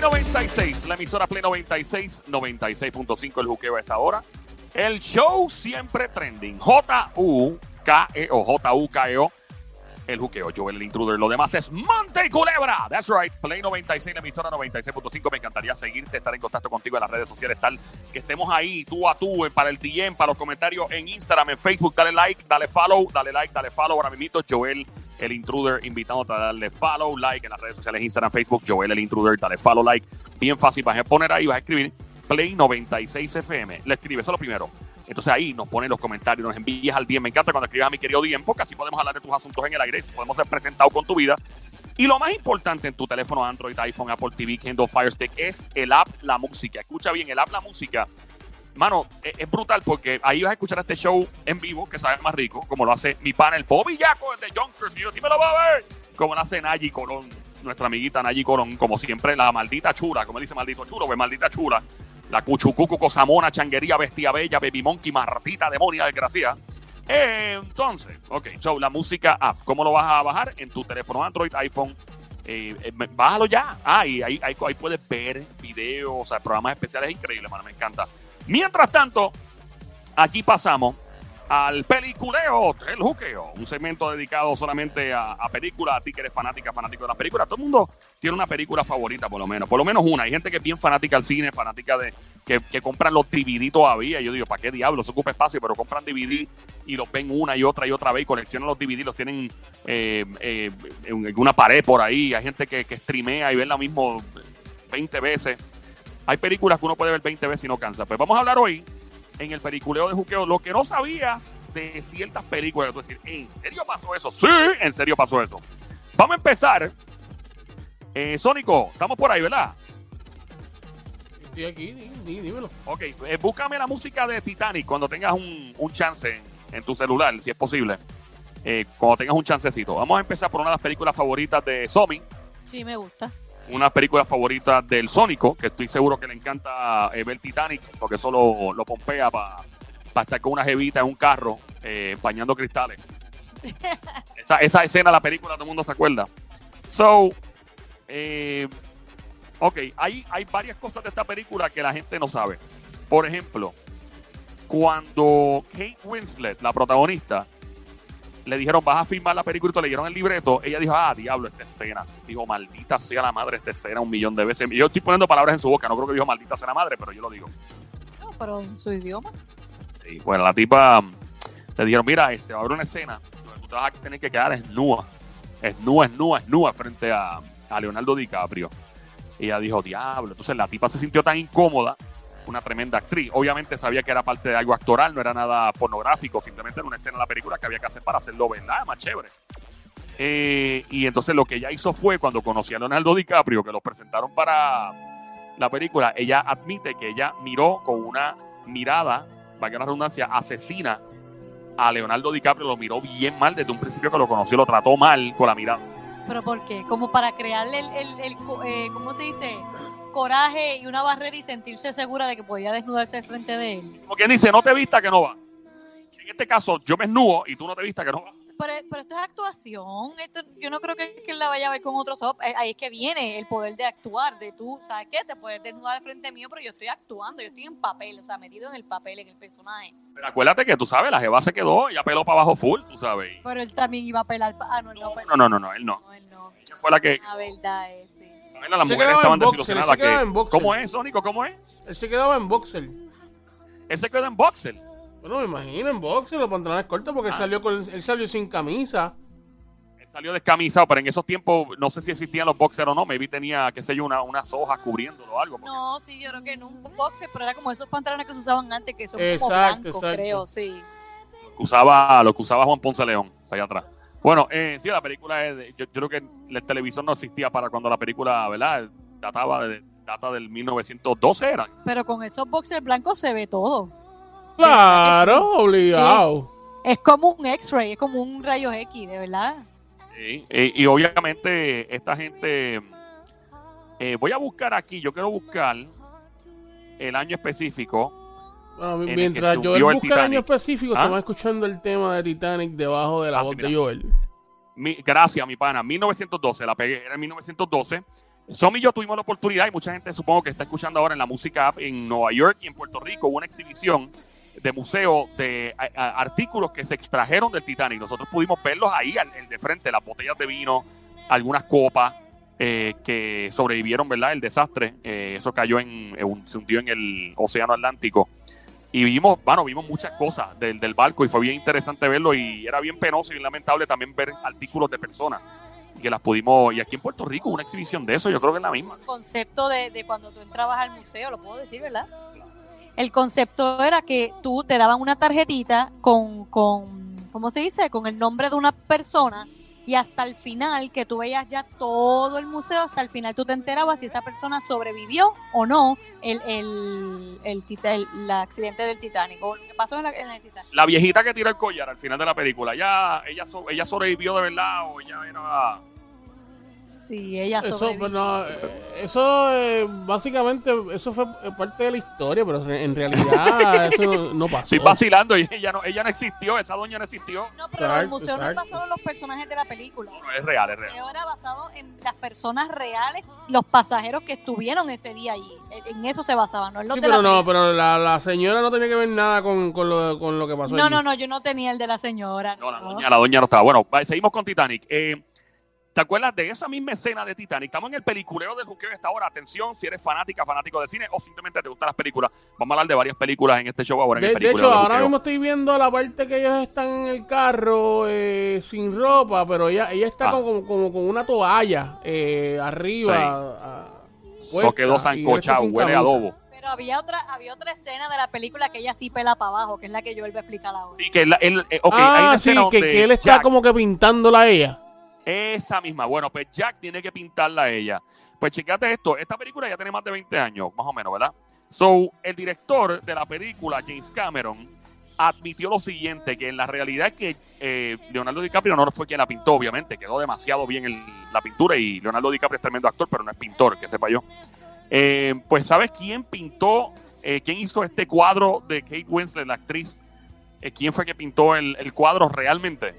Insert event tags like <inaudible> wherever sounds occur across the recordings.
Play 96, la emisora Play 96, 96.5 el juqueo a esta hora. El show siempre trending. J-U-K-E-O, J-U-K-E-O. El juqueo, Joel el intruder. Lo demás es Monte y Culebra. That's right. Play 96, la emisora 96.5. Me encantaría seguirte, estar en contacto contigo en las redes sociales, tal que estemos ahí tú a tú, para el DM, para los comentarios en Instagram, en Facebook. Dale like, dale follow, dale like, dale follow. Ahora mismo, Joel el intruder, invitándote a darle follow, like en las redes sociales, Instagram, Facebook, Joel el intruder, dale follow, like. Bien fácil, vas a poner ahí, vas a escribir Play 96 FM. Le escribes, eso es lo primero. Entonces ahí nos ponen los comentarios, nos envías al DM. Me encanta cuando escribes a mi querido DM, porque así podemos hablar de tus asuntos en el aire, podemos ser presentados con tu vida. Y lo más importante en tu teléfono Android, iPhone, Apple TV, Kindle, Fire Stick es el app La Música. Escucha bien, el app La Música. Mano, es, es brutal porque ahí vas a escuchar este show en vivo que sabe más rico, como lo hace mi pana el Bobby Yaco, el de Junkers. Y yo, me lo va a ver. Como lo hace Nayi Colón, nuestra amiguita Nayi Colón, como siempre, la maldita chura, como dice maldito chulo, pues maldita chura. La cuchucucu, cosamona, changuería, bestia bella, baby monkey, martita, demonia, desgracia. Entonces, ok, so la música app, ¿cómo lo vas a bajar? En tu teléfono Android, iPhone. Eh, eh, bájalo ya. Ah, y ahí, ahí, ahí puedes ver videos, o sea, programas especiales increíbles, mano, me encanta. Mientras tanto, aquí pasamos al peliculeo del juqueo, un segmento dedicado solamente a, películas, a ti que eres fanática, fanático de las películas. Todo el mundo tiene una película favorita, por lo menos, por lo menos una. Hay gente que es bien fanática al cine, fanática de que, compran los DVD todavía. Yo digo, ¿para qué diablos? Se ocupa espacio, pero compran DVD y los ven una y otra y otra vez y coleccionan los DVD, los tienen eh, eh, en una pared por ahí. Hay gente que, que streamea y ve lo mismo 20 veces. Hay películas que uno puede ver 20 veces y no cansa. Pues vamos a hablar hoy en el peliculeo de juqueo lo que no sabías de ciertas películas. Tú decir, ¿en serio pasó eso? Sí, en serio pasó eso. Vamos a empezar. Eh, Sónico, estamos por ahí, ¿verdad? Estoy aquí, dí- dí- dímelo. Ok, eh, búscame la música de Titanic cuando tengas un, un chance en, en tu celular, si es posible. Eh, cuando tengas un chancecito. Vamos a empezar por una de las películas favoritas de Somi. Sí, me gusta. Una película favorita del Sónico, que estoy seguro que le encanta eh, ver Titanic, porque eso lo, lo pompea para estar con una jevita en un carro, eh, empañando cristales. <laughs> esa, esa escena de la película todo el mundo se acuerda. So, eh, ok, hay, hay varias cosas de esta película que la gente no sabe. Por ejemplo, cuando Kate Winslet, la protagonista, le dijeron, vas a filmar la película y te leyeron el libreto, ella dijo, ah, diablo, esta escena. Dijo, maldita sea la madre esta escena un millón de veces. Yo estoy poniendo palabras en su boca, no creo que dijo maldita sea la madre, pero yo lo digo. No, pero en su idioma. Y bueno, la tipa mm, le dijeron, mira, este, va a haber una escena donde tú te vas a tener que quedar esnúa, esnúa, esnúa, esnúa frente a, a Leonardo DiCaprio. Ella dijo, diablo. Entonces la tipa se sintió tan incómoda, una tremenda actriz. Obviamente sabía que era parte de algo actoral, no era nada pornográfico, simplemente era una escena de la película que había que hacer para hacerlo verdad, más chévere. Eh, y entonces lo que ella hizo fue, cuando conoció a Leonardo DiCaprio, que los presentaron para la película, ella admite que ella miró con una mirada, para que la redundancia, asesina a Leonardo DiCaprio, lo miró bien mal desde un principio que lo conoció, lo trató mal con la mirada. ¿Pero por qué? Como para crearle el, el, el eh, ¿cómo se dice? Coraje y una barrera y sentirse segura de que podía desnudarse frente de él. Como quien dice, no te vista que no va. En este caso, yo me esnudo y tú no te vista que no va. Pero, pero esto es actuación. Esto, yo no creo que, que él la vaya a ver con otros ojos. Eh, Ahí es que viene el poder de actuar, de tú, ¿sabes qué? Te puedes desnudar al frente mío, pero yo estoy actuando, yo estoy en papel, o sea, metido en el papel, en el personaje. Pero acuérdate que tú sabes, la jeva se quedó, ella peló para abajo full, tú sabes. Pero él también iba a pelar. Ah, no, no, No, no, no, no, él no. No, él no. Ella fue la que. La verdad es. Bueno, las Se mujeres quedaba estaban boxer, desilusionadas. que- en. ¿Cómo es, Sónico? ¿Cómo es? Él se quedaba en boxer. Él se quedó en boxer. Bueno, me imagino en boxer, los pantalones cortos, porque él Ah. salió con él salió sin camisa. Él salió descamisado, pero en esos tiempos no sé si existían los boxers o no. Maybe tenía, qué sé yo, una, unas hojas cubriéndolo o algo. porque- No, sí, yo creo que en un boxer, pero era como esos pantalones que se usaban antes, que son como Exacto, blancos, exacto. creo, sí. Lo que usaba, lo que usaba Juan Ponce León, allá atrás. Bueno, eh, sí, la película es. de- yo, yo creo que el televisor no existía para cuando la película, ¿verdad? Databa de, data del 1912, era. Pero con esos boxers blancos se ve todo. Claro, obligado. Es como un X-ray, es como un rayo X, de verdad. Sí, Y, y obviamente esta gente, eh, voy a buscar aquí, yo quiero buscar el año específico. El mientras que Joel el busca el año específico, ¿Ah? estamos escuchando el tema de Titanic debajo de la Ah, voz mira. de Joel. Mi- gracias, mi pana. 1912, la pegué, era en 1912. Somi y yo tuvimos la oportunidad, y mucha gente supongo que está escuchando ahora en la música app en Nueva York y en Puerto Rico, hubo una exhibición de museo de a- a- artículos que se extrajeron del Titanic. Nosotros pudimos verlos ahí, al- el de frente, las botellas de vino, algunas copas eh, que sobrevivieron, ¿verdad? El desastre. Eh, eso cayó en, en un- se hundió en el Océano Atlántico. Y vimos, bueno, vimos muchas cosas del, del barco y fue bien interesante verlo y era bien penoso y bien lamentable también ver artículos de personas que las pudimos, y aquí en Puerto Rico una exhibición de eso, yo creo que es la misma. El concepto de, de cuando tú entrabas al museo, lo puedo decir, ¿verdad? El concepto era que tú te daban una tarjetita con, con, ¿cómo se dice? Con el nombre de una persona y hasta el final, que tú veías ya todo el museo, hasta el final tú te enterabas si esa persona sobrevivió o no el, el, el, el- accidente del Titanic lo que pasó en, la- en el Titanic. La viejita que tiró el collar al final de la película, ¿ya, ella, ella sobrevivió de verdad o ella era... Sí, ella Eso, sobrevivió. pues, no, eh, eso eh, básicamente, eso fue parte de la historia, pero en realidad eso no, no pasó. Estoy vacilando y ella no, ella no existió, esa doña no existió. No, pero el Exacto, museo no es exacto. basado en los personajes de la película. No, es real, es El real. museo era basado en las personas reales, los pasajeros que estuvieron ese día allí. En en eso se basaba, no en los Sí, de pero la no, pero la, la señora no tenía que ver nada con, con, lo, con lo que pasó No, allí. no, no, yo no tenía el de la señora. No, la doña, la doña no estaba. Bueno, seguimos con Titanic. Eh, ¿Te acuerdas de esa misma escena de Titanic? Estamos en el peliculeo del juqueo de esta hora. Atención, si eres fanática, fanático de cine o simplemente te gustan las películas. Vamos a hablar de varias películas en este show ahora. En De, el de hecho, ahora juqueo. mismo estoy viendo la parte que ellos están en el carro eh, sin ropa, pero ella, ella está Ah. como, como con una toalla eh, arriba. Sí. a- quedó sancochado, huele a adobo. Pero había otra, había otra escena de la película que ella sí pela para abajo, que es la que yo vuelvo a explicar ahora. Sí, que él, él- eh, ok, hay una ah, sí, que, donde que él está Jack- como que pintándola a ella. Esa misma. Bueno, pues Jack tiene que pintarla a ella. Pues checate esto. Esta película ya tiene más de 20 años, más o menos, ¿verdad? So, el director de la película, James Cameron, admitió lo siguiente, que en la realidad es que eh, Leonardo DiCaprio no fue quien la pintó, obviamente. Quedó demasiado bien el- la pintura y Leonardo DiCaprio es tremendo actor, pero no es pintor, que sepa yo. Eh, pues, ¿sabes quién pintó, eh, quién hizo este cuadro de Kate Winslet, la actriz? ¿Quién fue que pintó el, el cuadro realmente?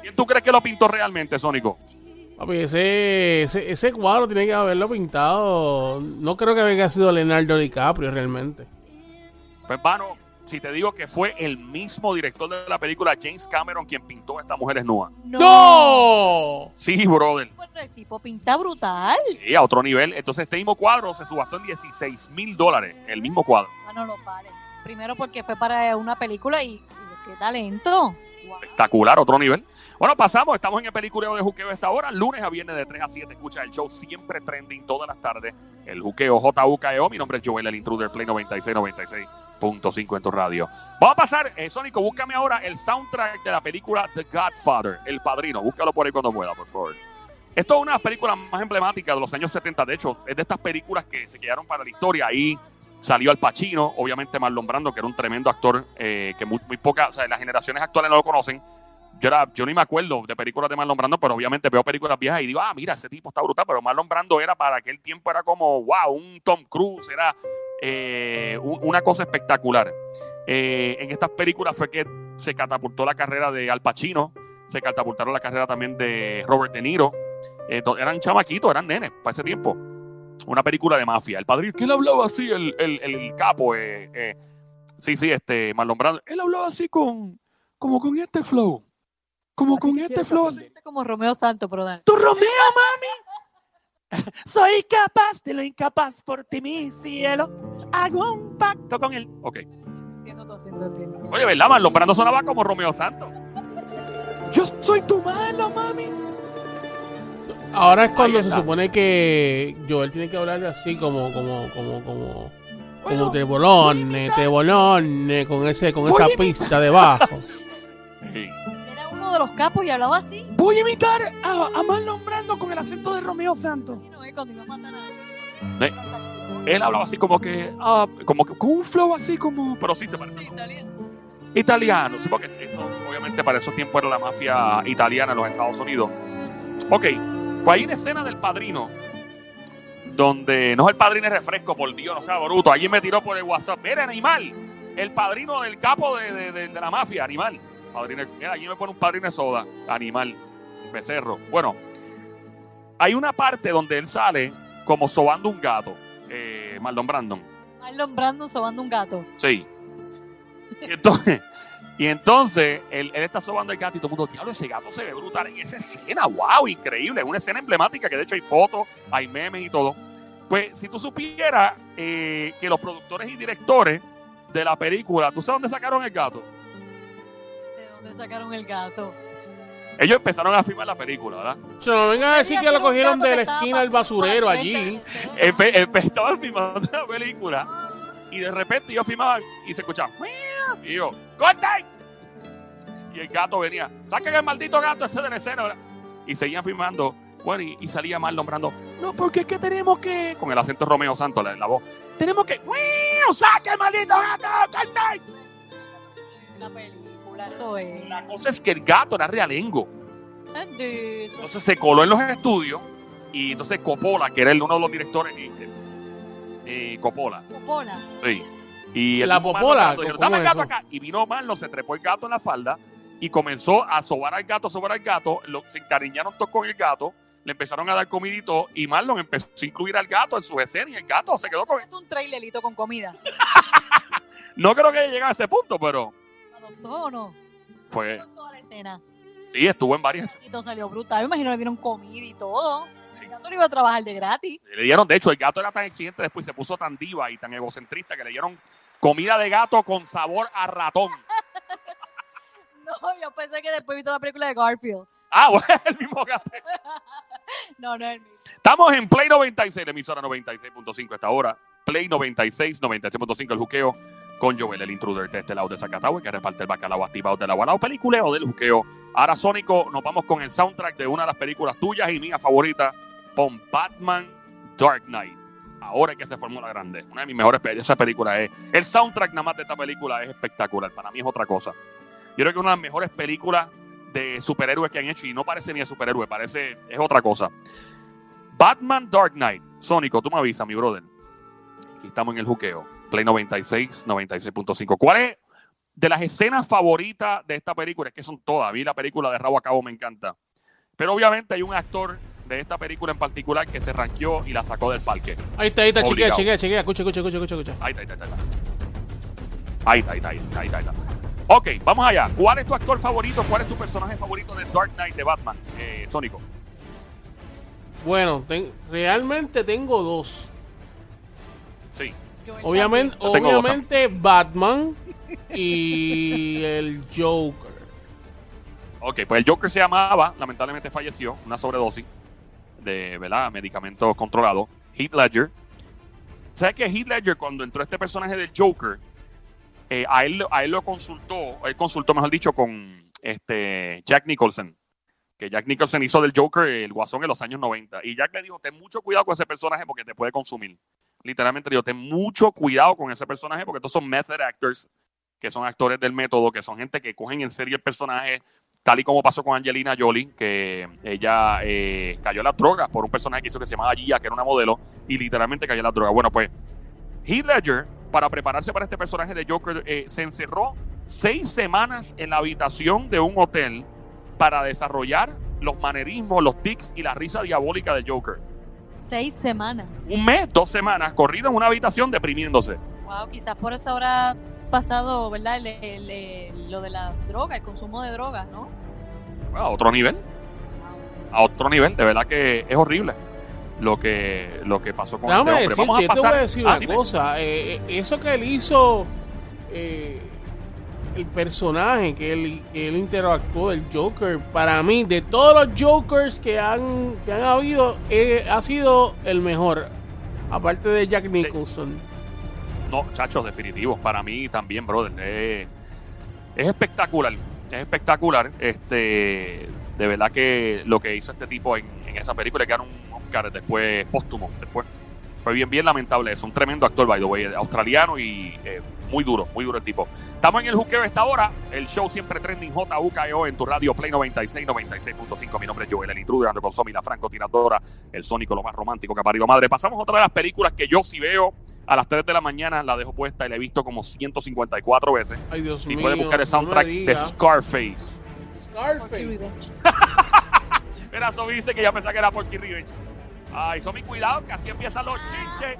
No. ¿Quién tú crees que lo pintó realmente, Sónico? Papi, ese, ese, ese cuadro tiene que haberlo pintado. No creo que haya sido Leonardo DiCaprio realmente. Pues, mano, si te digo que fue el mismo director de la película, James Cameron, quien pintó a esta mujer desnuda. ¡No! Sí, brother. Bueno, el tipo pinta brutal. Sí, a otro nivel. Entonces, este mismo cuadro se subastó en 16 mil dólares. El mismo cuadro. Ah, no lo pare. Primero porque fue para una película y, y qué talento. Espectacular, otro nivel. Bueno, pasamos. Estamos en el peliculeo de Juqueo esta hora. Lunes a viernes de 3 a 7. Escucha el show siempre trending todas las tardes. El Juqueo JUKEO. Mi nombre es Joel, el intruder Play 96, 96.5 en tu radio. Vamos a pasar, eh, Sónico, búscame ahora el soundtrack de la película The Godfather, El Padrino. Búscalo por ahí cuando pueda, por favor. Esto es una de las películas más emblemáticas de los años 70. De hecho, es de estas películas que se quedaron para la historia. Ahí salió Al Pacino, obviamente Marlon Brando, que era un tremendo actor eh, que muy, muy pocas, o sea, las generaciones actuales no lo conocen. Yo, era, ni me acuerdo de películas de Marlon Brando, pero obviamente veo películas viejas y digo, ah, mira, ese tipo está brutal. Pero Marlon Brando era para aquel tiempo, era como, wow, un Tom Cruise, era eh, un- una cosa espectacular. Eh, en estas películas fue que se catapultó la carrera de Al Pacino, se catapultaron la carrera también de Robert De Niro. Eran chamaquitos, eran nenes para ese tiempo. Una película de mafia. El padrino, que él hablaba así, el, el, el capo. eh, eh, sí, sí, este, Marlon Brando. Él hablaba así con, como con este flow. Como con este flow así. Como Romeo Santo, pero dale. ¡Tu Romeo, mami! <laughs> Soy capaz de lo incapaz por ti, mi cielo. Hago un pacto con él. Ok. Entiendo todo, entiendo, entiendo. Oye, ¿verdad? Marlon Brando sonaba como Romeo Santos. Yo soy tu malo, mami. Ahora es cuando se supone que Joel tiene que hablar así como, como, como, como, Bueno, como Tebolone, Tebolone, con ese, con esa pista debajo. <laughs> Era uno de los capos y hablaba así. Voy a imitar a, a Marlon Brando con el acento de Romeo Santos. No, eh, cuando iba a matar a. Eh, Él hablaba así como que, ah, como que con un flow así como, pero sí se parece. Sí, italiano. Italiano, sí, porque eso, obviamente para esos tiempos era la mafia italiana en los Estados Unidos. Ok, pues hay una escena del padrino donde no es el padrino de refresco, por Dios, no sea bruto. Alguien me tiró por el WhatsApp. Mira, animal, el padrino del capo de, de- de- de la mafia, animal. Padrino, mira, aquí me pone un padrino de soda, animal, becerro. Bueno, hay una parte donde él sale como sobando un gato, eh, Marlon Brandon. Marlon Brando sobando un gato. Sí. Entonces, y entonces él, él está sobando el gato y todo el mundo, diablo, ese gato se ve brutal en esa escena, wow, increíble, es una escena emblemática que de hecho hay fotos, hay memes y todo. Pues si tú supieras eh, que los productores y directores de la película, ¿tú sabes dónde sacaron el gato? ¿De dónde sacaron el gato? Ellos empezaron a filmar la película, ¿verdad? Yo no venga a decir que lo cogieron de la esquina del basurero allí. Empe- empe- <laughs> estaban filmando la película y de repente ellos filmaban y se escuchaban. Y yo, ¡corten! Y el gato venía, saquen el maldito gato ese de la escena. Y seguían filmando. Bueno, y, y salía mal nombrando, no, porque es que tenemos que, con el acento Romeo Santos, la, la voz, tenemos que, "Miau, ¡saquen el maldito gato! ¡corten!". La película, eso es. La cosa es que el gato era realengo. Bendito. Entonces se coló en los estudios y entonces Coppola, que era uno de los directores, eh, eh, Coppola. Sí. Y el La popola, Marlon Brando dijeron, ¿cómo dame el gato acá. Y vino Marlon, se trepó el gato en la falda y comenzó a sobar al gato, sobar al gato. Lo- se encariñaron todos con el gato, le empezaron a dar comidito y Marlon empezó a incluir al gato en su escena y el gato se quedó con... Un trailerito con comida. <laughs> No creo que haya llegado a ese punto, pero ¿Adoptó o no? fue... Toda la escena. Sí, estuvo en varias... Y todo salió brutal. Me imagino que le dieron comida y todo. El gato no iba a trabajar de gratis. Le dieron, de hecho, el gato era tan exigente después, se puso tan diva y tan egocentrista que le dieron comida de gato con sabor a ratón. <laughs> No, yo pensé que después viste la película de Garfield. Ah, bueno, <laughs> el mismo gato. <laughs> No, no es el mismo. Estamos en Play 96, la emisora 96.5 a esta hora. Play 96, 96.5 el juqueo con Joel, el intruder de este lado de Zacatau, que reparte el bacalao activado del aguanao peliculeo del juqueo. Ahora, Sónico, nos vamos con el soundtrack de una de las películas tuyas y mía favorita, con Batman Dark Knight. Ahora es que se formó la grande. Una de mis mejores películas. Esa película es. El soundtrack nada más de esta película es espectacular. Para mí es otra cosa. Yo creo que es una de las mejores películas de superhéroes que han hecho y no parece ni de superhéroe, parece. Es otra cosa. Batman Dark Knight. Sónico, tú me avisas, mi brother. Aquí estamos en el juqueo. Play 96, 96.5. ¿Cuál es de las escenas favoritas de esta película? Es que son todas. A mí la película de Rabo a Cabo me encanta. Pero obviamente hay un actor de esta película en particular que se ranqueó y la sacó del parque. Ahí está, ahí está, chequea, Obligado. chequea, chequea. Escucha, escucha, escucha, escucha, escucha. Ahí está, ahí está, ahí está. Ahí está, ahí está, ahí está, ahí está, ahí está. Ok, vamos allá. ¿Cuál es tu actor favorito? ¿Cuál es tu personaje favorito de Dark Knight de Batman? Eh, Sónico. Bueno, ten- realmente tengo dos. Sí. Obviamente, Yo tengo dos obviamente Batman y <laughs> el Joker. Ok, pues el Joker se llamaba, lamentablemente falleció, una sobredosis de ¿verdad? medicamentos controlados. Heath Ledger. ¿Sabes que Heath Ledger, cuando entró este personaje del Joker, eh, a, él, a él lo consultó, él consultó, mejor dicho, con este Jack Nicholson. Que Jack Nicholson hizo del Joker el guasón en los años 90. Y Jack le dijo: Ten mucho cuidado con ese personaje porque te puede consumir. Literalmente le dijo: Ten mucho cuidado con ese personaje porque estos son method actors, que son actores del método, que son gente que cogen en serio el personaje, tal y como pasó con Angelina Jolie, que ella eh, cayó en las drogas por un personaje que hizo que se llamaba Gia, que era una modelo, y literalmente cayó en las drogas. Bueno, pues Heath Ledger, para prepararse para este personaje de Joker, eh, se encerró seis semanas en la habitación de un hotel para desarrollar los manerismos, los tics y la risa diabólica de Joker. Seis semanas. Un mes, dos semanas, corrido en una habitación deprimiéndose. Wow, quizás por eso habrá pasado, ¿verdad? El- el- el- lo de la droga, el consumo de drogas, ¿no? A otro nivel. A otro nivel. De verdad que es horrible lo que, lo que pasó con Déjame este hombre. decirte, Vamos a yo te pasar. voy a decir Ah, una dime. cosa. eh, eh, eso que él hizo, eh, el personaje que él, que él interactuó, el Joker, para mí, de todos los Jokers que han, que han habido, eh, ha sido el mejor. Aparte de Jack Nicholson. No, chachos, definitivo. Para mí también, brother. Es, es espectacular. Es espectacular. Este, de verdad que lo que hizo este tipo en, esa película, que era un Oscar después póstumo. Después. Fue bien, bien lamentable. Es un tremendo actor, by the way, australiano y eh, muy duro, muy duro el tipo. Estamos en el juqueo esta hora. El show siempre trending JUKEO en tu radio Play 96, 96.5. Mi nombre es Joel, el intruder, ando con Somi, la francotiradora, el sónico, lo más romántico que ha parido madre. Pasamos a otra de las películas que yo si veo a las 3 de la mañana, la dejo puesta y la he visto como 154 veces. Ay, Dios Si mío. puede buscar el no soundtrack de. Scarface. Scarface. <laughs> Mira, Somi dice que ya pensaba que era Porky Revenge. Ay, Somi, cuidado, que así empiezan los chinches.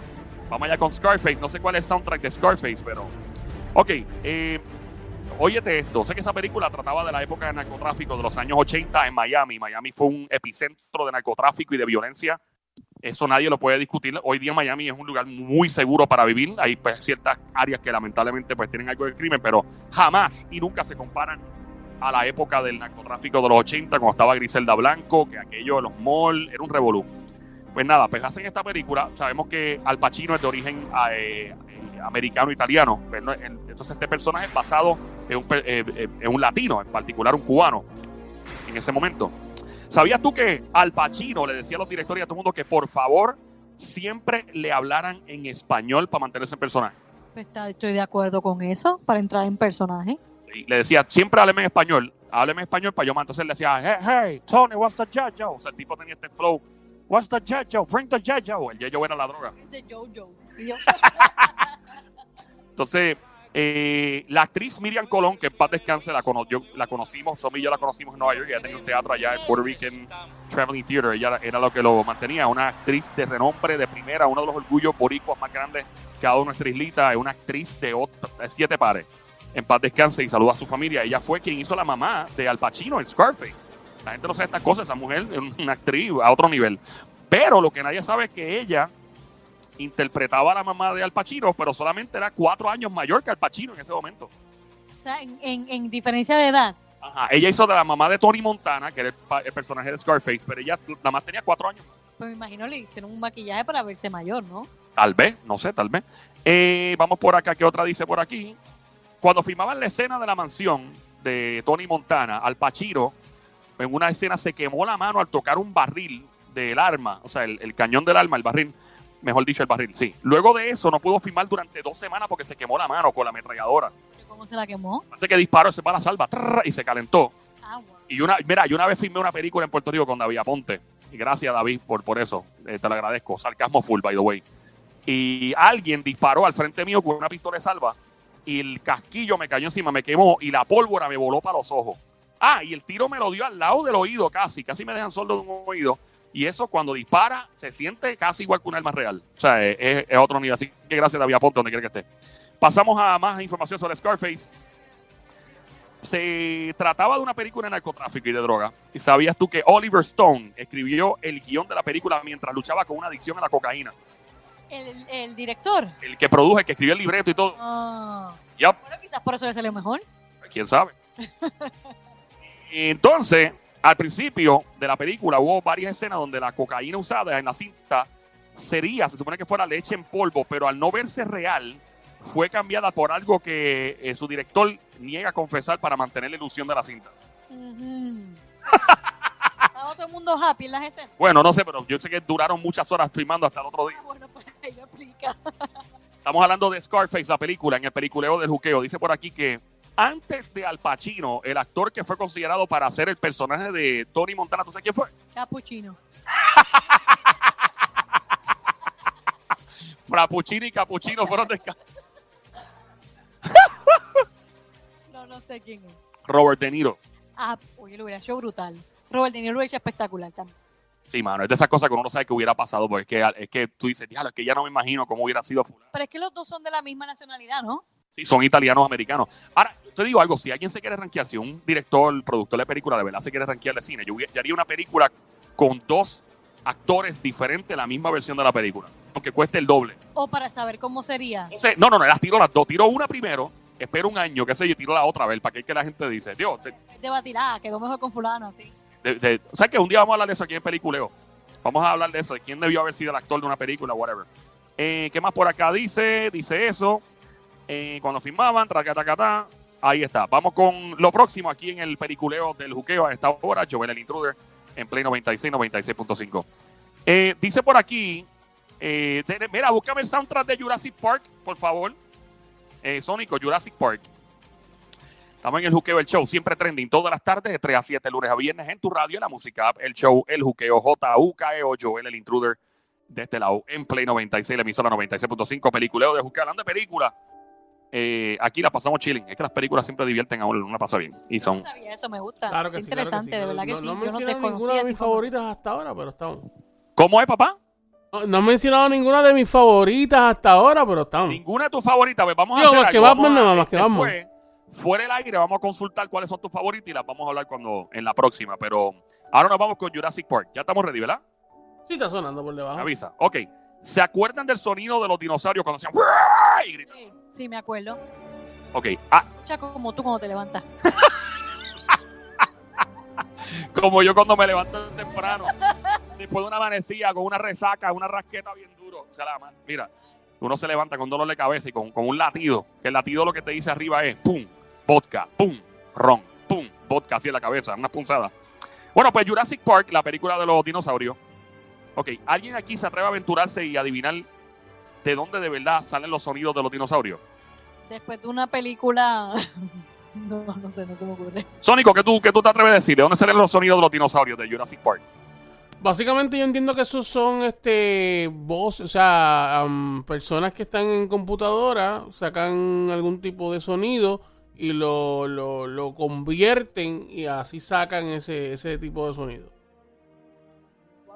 Vamos allá con Scarface. No sé cuál es el soundtrack de Scarface, pero. Ok, eh, óyete esto. Sé que esa película trataba de la época de narcotráfico de los años 80 en Miami. Miami fue un epicentro de narcotráfico y de violencia. Eso nadie lo puede discutir. Hoy día Miami es un lugar muy seguro para vivir. Hay pues, ciertas áreas que lamentablemente pues, tienen algo de crimen, pero jamás y nunca se comparan a la época del narcotráfico de los 80, cuando estaba Griselda Blanco, que aquello de los malls era un revolú. Pues nada, pues hacen esta película. Sabemos que Al Pacino es de origen eh, eh, americano-italiano. Pues, entonces este personaje es basado en un, eh, en un latino, en particular un cubano, en ese momento. ¿Sabías tú que Al Pacino le decía a los directores y a todo el mundo que por favor siempre le hablaran en español para mantenerse en personaje? Pues estoy de acuerdo con eso, para entrar en personaje. le decía, siempre hábleme en español, hábleme en español para yo. Entonces le decía, hey, hey, Tony, what's the Jojo? O sea, el tipo tenía este flow, what's the Jojo? Bring the Jojo. El Jojo era la droga. Es de Jojo. <laughs> Entonces, eh, la actriz Miriam Colón, que en paz descanse, la, la conocimos, Somi y yo la conocimos en Nueva York, ella tenía un teatro allá, en Puerto Rican Traveling Theater, ella era, lo que lo mantenía, una actriz de renombre de primera, uno de los orgullos boricuas más grandes que ha dado nuestra islita, es una actriz de, siete pares. En paz descanse y saluda a su familia. Ella fue quien hizo la mamá de Al Pacino en Scarface. La gente no sabe estas cosas, esa mujer es una actriz a otro nivel. Pero lo que nadie sabe es que ella interpretaba a la mamá de Al Pacino, pero solamente era cuatro años mayor que Al Pacino en ese momento. O sea, en, diferencia de edad. Ajá, ella hizo de la mamá de Tony Montana, que era el, personaje de Scarface, pero ella nada más tenía cuatro años. Pues me imagino le hicieron un maquillaje para verse mayor, ¿no? Tal vez, no sé, tal vez. Eh, vamos por acá, ¿qué otra dice por aquí? Cuando filmaban la escena de la mansión de Tony Montana, Al Pacino, en una escena se quemó la mano al tocar un barril del arma, o sea, el, el cañón del arma, el barril mejor dicho, el barril, sí. Luego de eso no pudo filmar durante dos semanas porque se quemó la mano con la ametralladora. ¿Cómo se la quemó? Hace que disparó, se va a la salva y se calentó. Ah, y una, mira, yo una vez filmé una película en Puerto Rico con David Aponte. Y gracias, David, por, por eso. Eh, te lo agradezco. Sarcasmo full, by the way. Y alguien disparó al frente mío con una pistola de salva y el casquillo me cayó encima, me quemó y la pólvora me voló para los ojos. Ah, y el tiro me lo dio al lado del oído casi, casi me dejan solo de un oído. Y eso cuando dispara se siente casi igual que un arma real. O sea, es, otro nivel. Así que gracias David Aponte, donde quiera que esté. Pasamos a más información sobre Scarface. Se trataba de una película de narcotráfico y de droga. ¿Y sabías tú que Oliver Stone escribió el guion de la película mientras luchaba con una adicción a la cocaína? ¿El, director? El que produjo, el que escribió el libreto y todo. Ah. Bueno, quizás por eso le salió mejor. ¿Quién sabe? <laughs> Entonces, al principio de la película hubo varias escenas donde la cocaína usada en la cinta sería, se supone que fuera leche en polvo, pero al no verse real, fue cambiada por algo que eh, su director niega a confesar para mantener la ilusión de la cinta. ¿Estaba todo el mundo happy en las escenas? Bueno, no sé, pero yo sé que duraron muchas horas filmando hasta el otro día. Ah, bueno, pues ahí lo explica. Estamos hablando de Scarface, la película, en el peliculeo del juqueo. Dice por aquí que antes de Al Pacino, el actor que fue considerado para hacer el personaje de Tony Montana, ¿tú sabes quién fue? Capuchino. <laughs> Frappuccino y Capuchino fueron de... <laughs> no, no sé quién es. Robert De Niro. Ah, oye, lo hubiera hecho brutal. Robert De Niro lo hubiera hecho espectacular también. Sí, mano, es de esas cosas que uno no sabe que hubiera pasado, porque es que, es que tú dices, diablo, es que ya no me imagino cómo hubiera sido Pero es que los dos son de la misma nacionalidad, ¿no? Sí, son italianos americanos. Ahora, te digo algo, si alguien se quiere rankear, si un director, productor de película de verdad se quiere rankear de cine, yo, haría una película con dos actores diferentes la misma versión de la película, porque cueste el doble. O para saber cómo sería. no, no, no, las tiro las dos. Tiro una primero, espero un año, qué sé yo, tiro la otra vez, para que, que la gente dice, Dios. Te, debatir, ah, quedó mejor con fulano, así. o sea que un día vamos a hablar de eso aquí en Peliculeo. Vamos a hablar de eso, de quién debió haber sido el actor de una película, whatever. Eh, ¿Qué más por acá dice? Dice eso. Eh, cuando firmaban, tracatacatá, ahí está. Vamos con lo próximo aquí en el periculeo del juqueo a esta hora. Joel el Intruder en Play 96, 96.5. Eh, dice por aquí, eh, mira, búscame el soundtrack de Jurassic Park, por favor. Eh, Sónico, Jurassic Park. Estamos en el juqueo, el show, siempre trending, todas las tardes, de 3 a 7, lunes a viernes, en tu radio, en la música el show, el juqueo, J-U-K-E-O, Joel el Intruder, de este lado, en Play 96, la emisora 96.5, peliculeo de juqueo, hablando de película eh, aquí la pasamos chilling. Es que las películas siempre divierten a uno, la pasa bien. Y No son. sabía eso, me gusta. Claro que Qué sí. claro que interesante, sí. de verdad que sí. No, Yo no mencionado ninguna de mis favoritas hasta ahora, pero estamos. ¿Cómo es, papá? No, no han mencionado ninguna de mis favoritas hasta ahora, pero estamos. Ninguna de tus favoritas. Pues vamos a hacer más que Vamos a- nada más que después, Fuera del aire, vamos a consultar cuáles son tus favoritas y las vamos a hablar cuando en la próxima. Pero ahora nos vamos con Jurassic Park. Ya estamos ready, ¿verdad? Sí, está sonando por Me debajo. avisa. Ok. ¿Se acuerdan del sonido de los dinosaurios cuando hacían y gritaban? Sí, sí, me acuerdo. Ok. Ah, Escucha como tú cuando te levantas. <laughs> como yo cuando me levanto temprano, después de una amanecida, con una resaca, una rasqueta bien duro. O sea, la mira, uno se levanta con dolor de cabeza y con, con un latido, que el latido lo que te dice arriba es pum, vodka, pum, ron, pum, vodka así en la cabeza, una punzada. Bueno, pues Jurassic Park, la película de los dinosaurios. Ok, ¿alguien aquí se atreve a aventurarse y adivinar de dónde de verdad salen los sonidos de los dinosaurios? Después de una película. <laughs> No, no sé, no se me ocurre. Sónico, ¿qué tú, qué tú te atreves a decir? ¿De dónde salen los sonidos de los dinosaurios de Jurassic Park? Básicamente yo entiendo que esos son este voz, o sea, personas que están en computadora, sacan algún tipo de sonido y lo, lo, lo convierten y así sacan ese, ese tipo de sonido.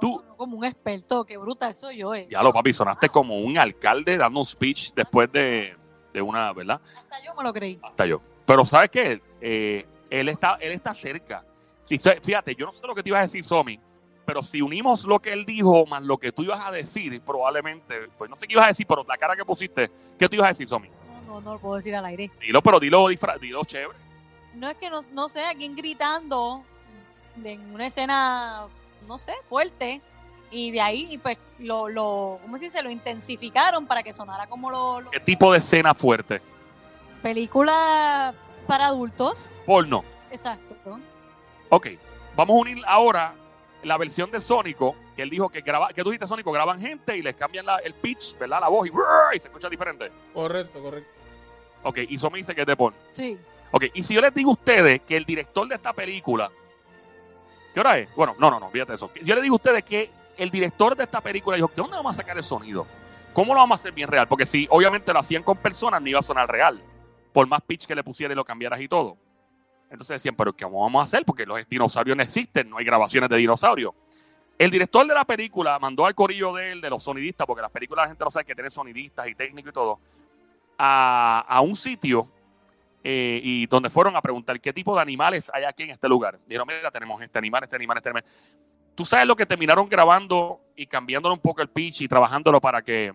Tú- Wow, como un experto, qué brutal soy yo, eh. Ya lo, papi, sonaste como un alcalde dando un speech después de, de una, ¿verdad? Hasta yo me lo creí. Hasta yo. Pero ¿sabes qué? Eh, él, está, él está cerca. Si, fíjate, yo no sé lo que te ibas a decir, Somi, pero si unimos lo que él dijo más lo que tú ibas a decir, probablemente, pues no sé qué ibas a decir, pero la cara que pusiste, ¿qué tú ibas a decir, Somi? No, no, no lo puedo decir al aire. Dilo, pero dilo, dilo chévere. No es que no, no sé, alguien gritando de- en una escena, no sé, fuerte. Y de ahí, pues, lo, lo, ¿cómo se dice? Lo intensificaron para que sonara como lo, lo- ¿Qué tipo de escena fuerte? película para adultos. Porno. Exacto. Ok, vamos a unir ahora la versión de Sónico, que él dijo que graba, que tú dijiste Sónico, graban gente y les cambian la- el pitch, ¿verdad? La voz y, y se escucha diferente. Correcto, correcto. Ok, y Somi dice que es de porno. Sí. Ok, y si yo les digo a ustedes que el director de esta película. ¿Qué hora es? Bueno, no, no, no, fíjate eso. Yo les digo a ustedes que el director de esta película dijo: ¿de dónde vamos a sacar el sonido? ¿Cómo lo vamos a hacer bien real? Porque si obviamente lo hacían con personas, no iba a sonar real. Por más pitch que le pusieras y lo cambiaras y todo. Entonces decían, ¿pero qué vamos a hacer? Porque los dinosaurios no existen, no hay grabaciones de dinosaurios. El director de la película mandó al corillo de él, de los sonidistas, porque las películas la gente no sabe que tiene sonidistas y técnicos y todo, a, a un sitio eh, y donde fueron a preguntar qué tipo de animales hay aquí en este lugar. Dijeron, mira, tenemos este animal, este animal, este animal. Tú sabes lo que terminaron grabando y cambiándole un poco el pitch y trabajándolo para que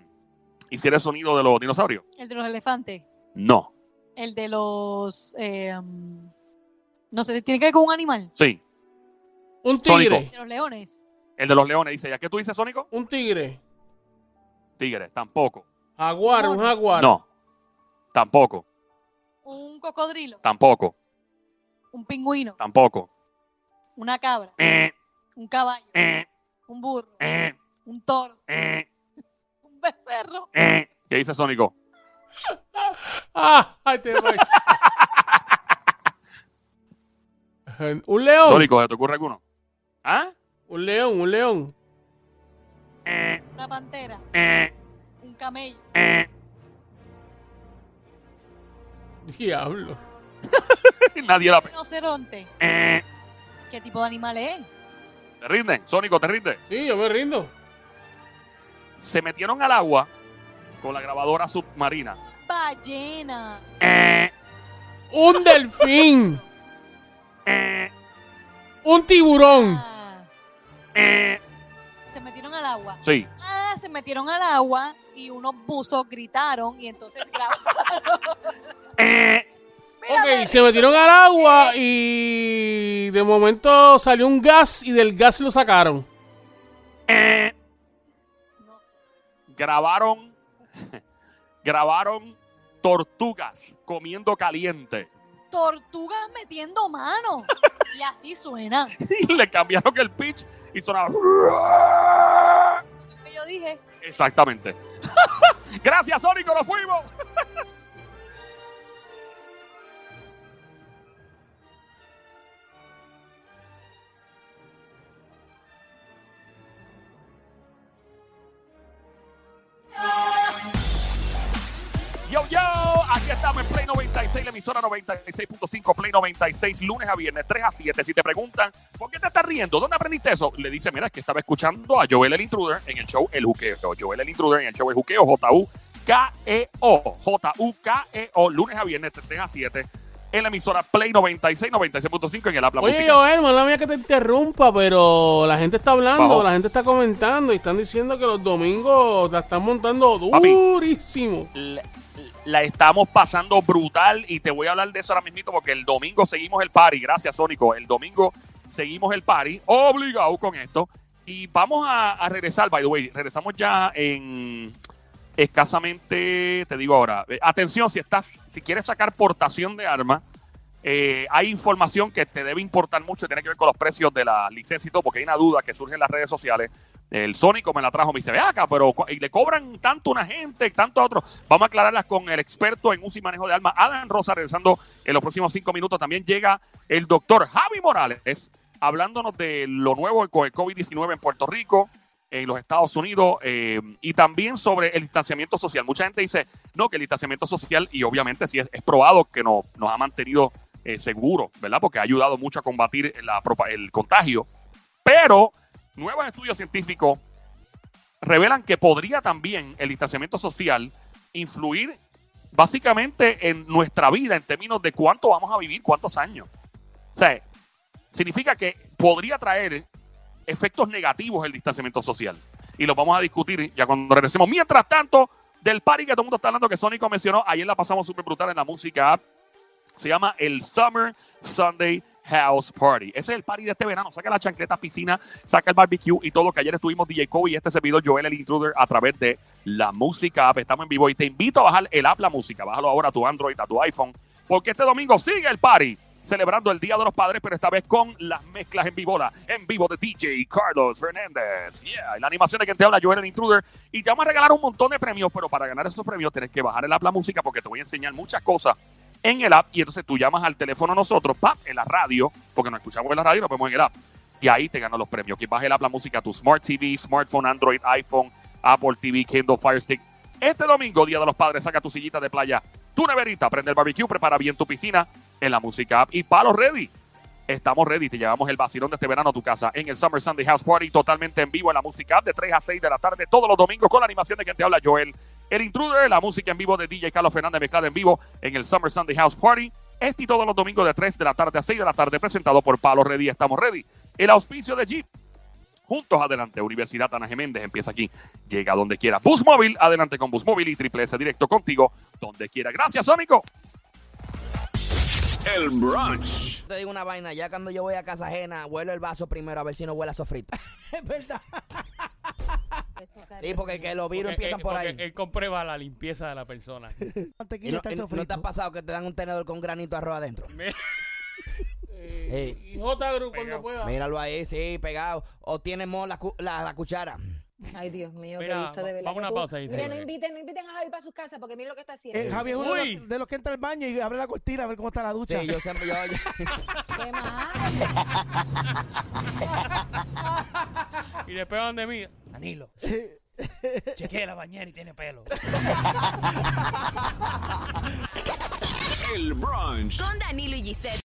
hiciera el sonido de los dinosaurios. El de los elefantes. No, El de los. eh, um, no sé, tiene que ver con un animal. sí. Un Sónico. tigre. De los leones. El de los leones dice, ¿ya qué tú dices, Sónico? Un tigre. Tigre, tampoco. Jaguar, un jaguar. No, tampoco, Un cocodrilo. tampoco, Un pingüino. tampoco. Una cabra. Eh, Un caballo. eh, Un burro. eh, Un toro. eh, <laughs> Un becerro. eh. ¿Qué dice Sónico? <laughs> Ah, ay, te voy. <laughs> un león. Sónico, ¿se te ocurre alguno? ¿Ah? Un león, un león. Eh, Una pantera. eh, Un camello. <laughs> Diablo. <laughs> Nadie la... Un rinoceronte. Eh. ¿Qué tipo de animal es? ¿Te rinden? Sónico, ¿te rinde? Sí, yo me rindo. Se metieron al agua con la grabadora submarina. Ballena. Eh, Un <laughs> delfín. eh, Un tiburón. Ah, eh. se metieron al agua. Sí. Ah, se metieron al agua y unos buzos gritaron y entonces <laughs> grabaron. Eh, Ok, se metieron al agua y de momento salió un gas y del gas lo sacaron. eh. No. Grabaron... <laughs> grabaron tortugas comiendo caliente. Tortugas metiendo mano. Y así suena. Y <laughs> le cambiaron el pitch y sonaba... Lo que yo dije. Exactamente. <laughs> Gracias, Sónico, nos fuimos. <laughs> Yo, yo, aquí estamos en Play 96, la emisora 96.5, Play 96, lunes a viernes, 3 a 7. Si te preguntan, ¿por qué te estás riendo? ¿Dónde aprendiste eso? Le dice, mira, es que estaba escuchando a Joel el Intruder en el show El Juqueo. Joel el Intruder en el show El Juqueo, J-U-K-E-O. J-U-K-E-O, lunes a viernes, 3 a 7 en la emisora Play 96, 96.5 en el Apla Oye, Música. Joel, mala mía que te interrumpa, pero la gente está hablando, la gente está comentando y están diciendo que los domingos la están montando Papi. durísimo. la, la estamos pasando brutal y te voy a hablar de eso ahora mismito porque el domingo seguimos el party. Gracias, Sónico. El domingo seguimos el party, obligado con esto. Y vamos a, a regresar, by the way. Regresamos ya en escasamente, te digo ahora. eh, atención, si estás, si quieres sacar portación de armas, eh, hay información que te debe importar mucho tiene que ver con los precios de la licencia y todo, porque hay una duda que surge en las redes sociales. El Sónico me la trajo, me dice, ve acá, pero y le cobran tanto una gente, tanto a otro. Vamos a aclararlas con el experto en uso y manejo de armas, Adam Rosa, regresando en los próximos cinco minutos. También llega el doctor Javi Morales, hablándonos de lo nuevo con el COVID-19 en Puerto Rico, en los Estados Unidos, eh, y también sobre el distanciamiento social. Mucha gente dice, no, que el distanciamiento social, y obviamente sí es, probado que no, nos ha mantenido eh, seguros, ¿verdad? Porque ha ayudado mucho a combatir el contagio. Pero nuevos estudios científicos revelan que podría también el distanciamiento social influir básicamente en nuestra vida en términos de cuánto vamos a vivir, cuántos años. O sea, significa que podría traer efectos negativos el distanciamiento social. Y los vamos a discutir ya cuando regresemos. Mientras tanto, del party que todo el mundo está hablando, que Sónico mencionó, ayer la pasamos súper brutal en la música app. Se llama el Summer Sunday House Party. Ese es el party de este verano. Saca la chancleta piscina, saca el barbecue y todo lo que ayer estuvimos DJ Kobe y este servidor Joel el Intruder a través de la música app. Estamos en vivo y te invito a bajar el app La Música. Bájalo ahora a tu Android, a tu iPhone, porque este domingo sigue el party. Celebrando el Día de los Padres, pero esta vez con las mezclas en vivo, en vivo de DJ Carlos Fernández. Yeah, y la animación de quien te habla, Joel el Intruder. Y te vamos a regalar un montón de premios, pero para ganar esos premios tienes que bajar el app La Música porque te voy a enseñar muchas cosas en el app y entonces tú llamas al teléfono nosotros, ¡pam! en la radio, porque nos escuchamos en la radio y nos vemos en el app. Y ahí te ganan los premios. Que baje el app la música tu Smart TV, smartphone, Android, iPhone, Apple TV, Kindle, Fire Stick. Este domingo, Día de los Padres, saca tu sillita de playa, tu neverita, prende el barbecue, prepara bien tu piscina en la música app y palos ready. Estamos ready, te llevamos el vacilón de este verano a tu casa en el Summer Sunday House Party, totalmente en vivo en la música app de 3 a 6 de la tarde, todos los domingos con la animación de quien te habla Joel. El Intruder, la música en vivo de DJ Carlos Fernández mezclada en vivo en el Summer Sunday House Party. Este y todos los domingos de 3 de la tarde a 6 de la tarde, presentado por Palo Ready. Estamos ready. El auspicio de Jeep. Juntos adelante, Universidad Ana Geméndez empieza aquí. Llega donde quiera. Bus Móvil, adelante con Bus Móvil y Triple S directo contigo, donde quiera. Gracias, Sónico. El brunch. Te digo una vaina, ya cuando yo voy a casa ajena, huelo el vaso primero a ver si no huele a sofrito. <laughs> es verdad. Sí, porque que los virus Porque, empiezan eh, por ahí. Él comprueba la limpieza de la persona. <laughs> No, no te ha pasado que te dan un tenedor con granito de arroz adentro. Eh. Y J Group cuando pueda. Míralo ahí, sí, pegado. O tiene la, la, la cuchara. Ay, Dios mío, Mira, qué listo de verdad. vamos a una pausa ahí, Mira, no inviten, no inviten a Javi para sus casas porque mira lo que está haciendo. Eh, Javi es uno de los, de los que entra al baño y abre la cortina a ver cómo está la ducha. Sí, yo siempre, yo, yo- Qué mal. y después van de mí. Danilo. Chequea la bañera y tiene pelo. El brunch. Con Danilo y Giselle.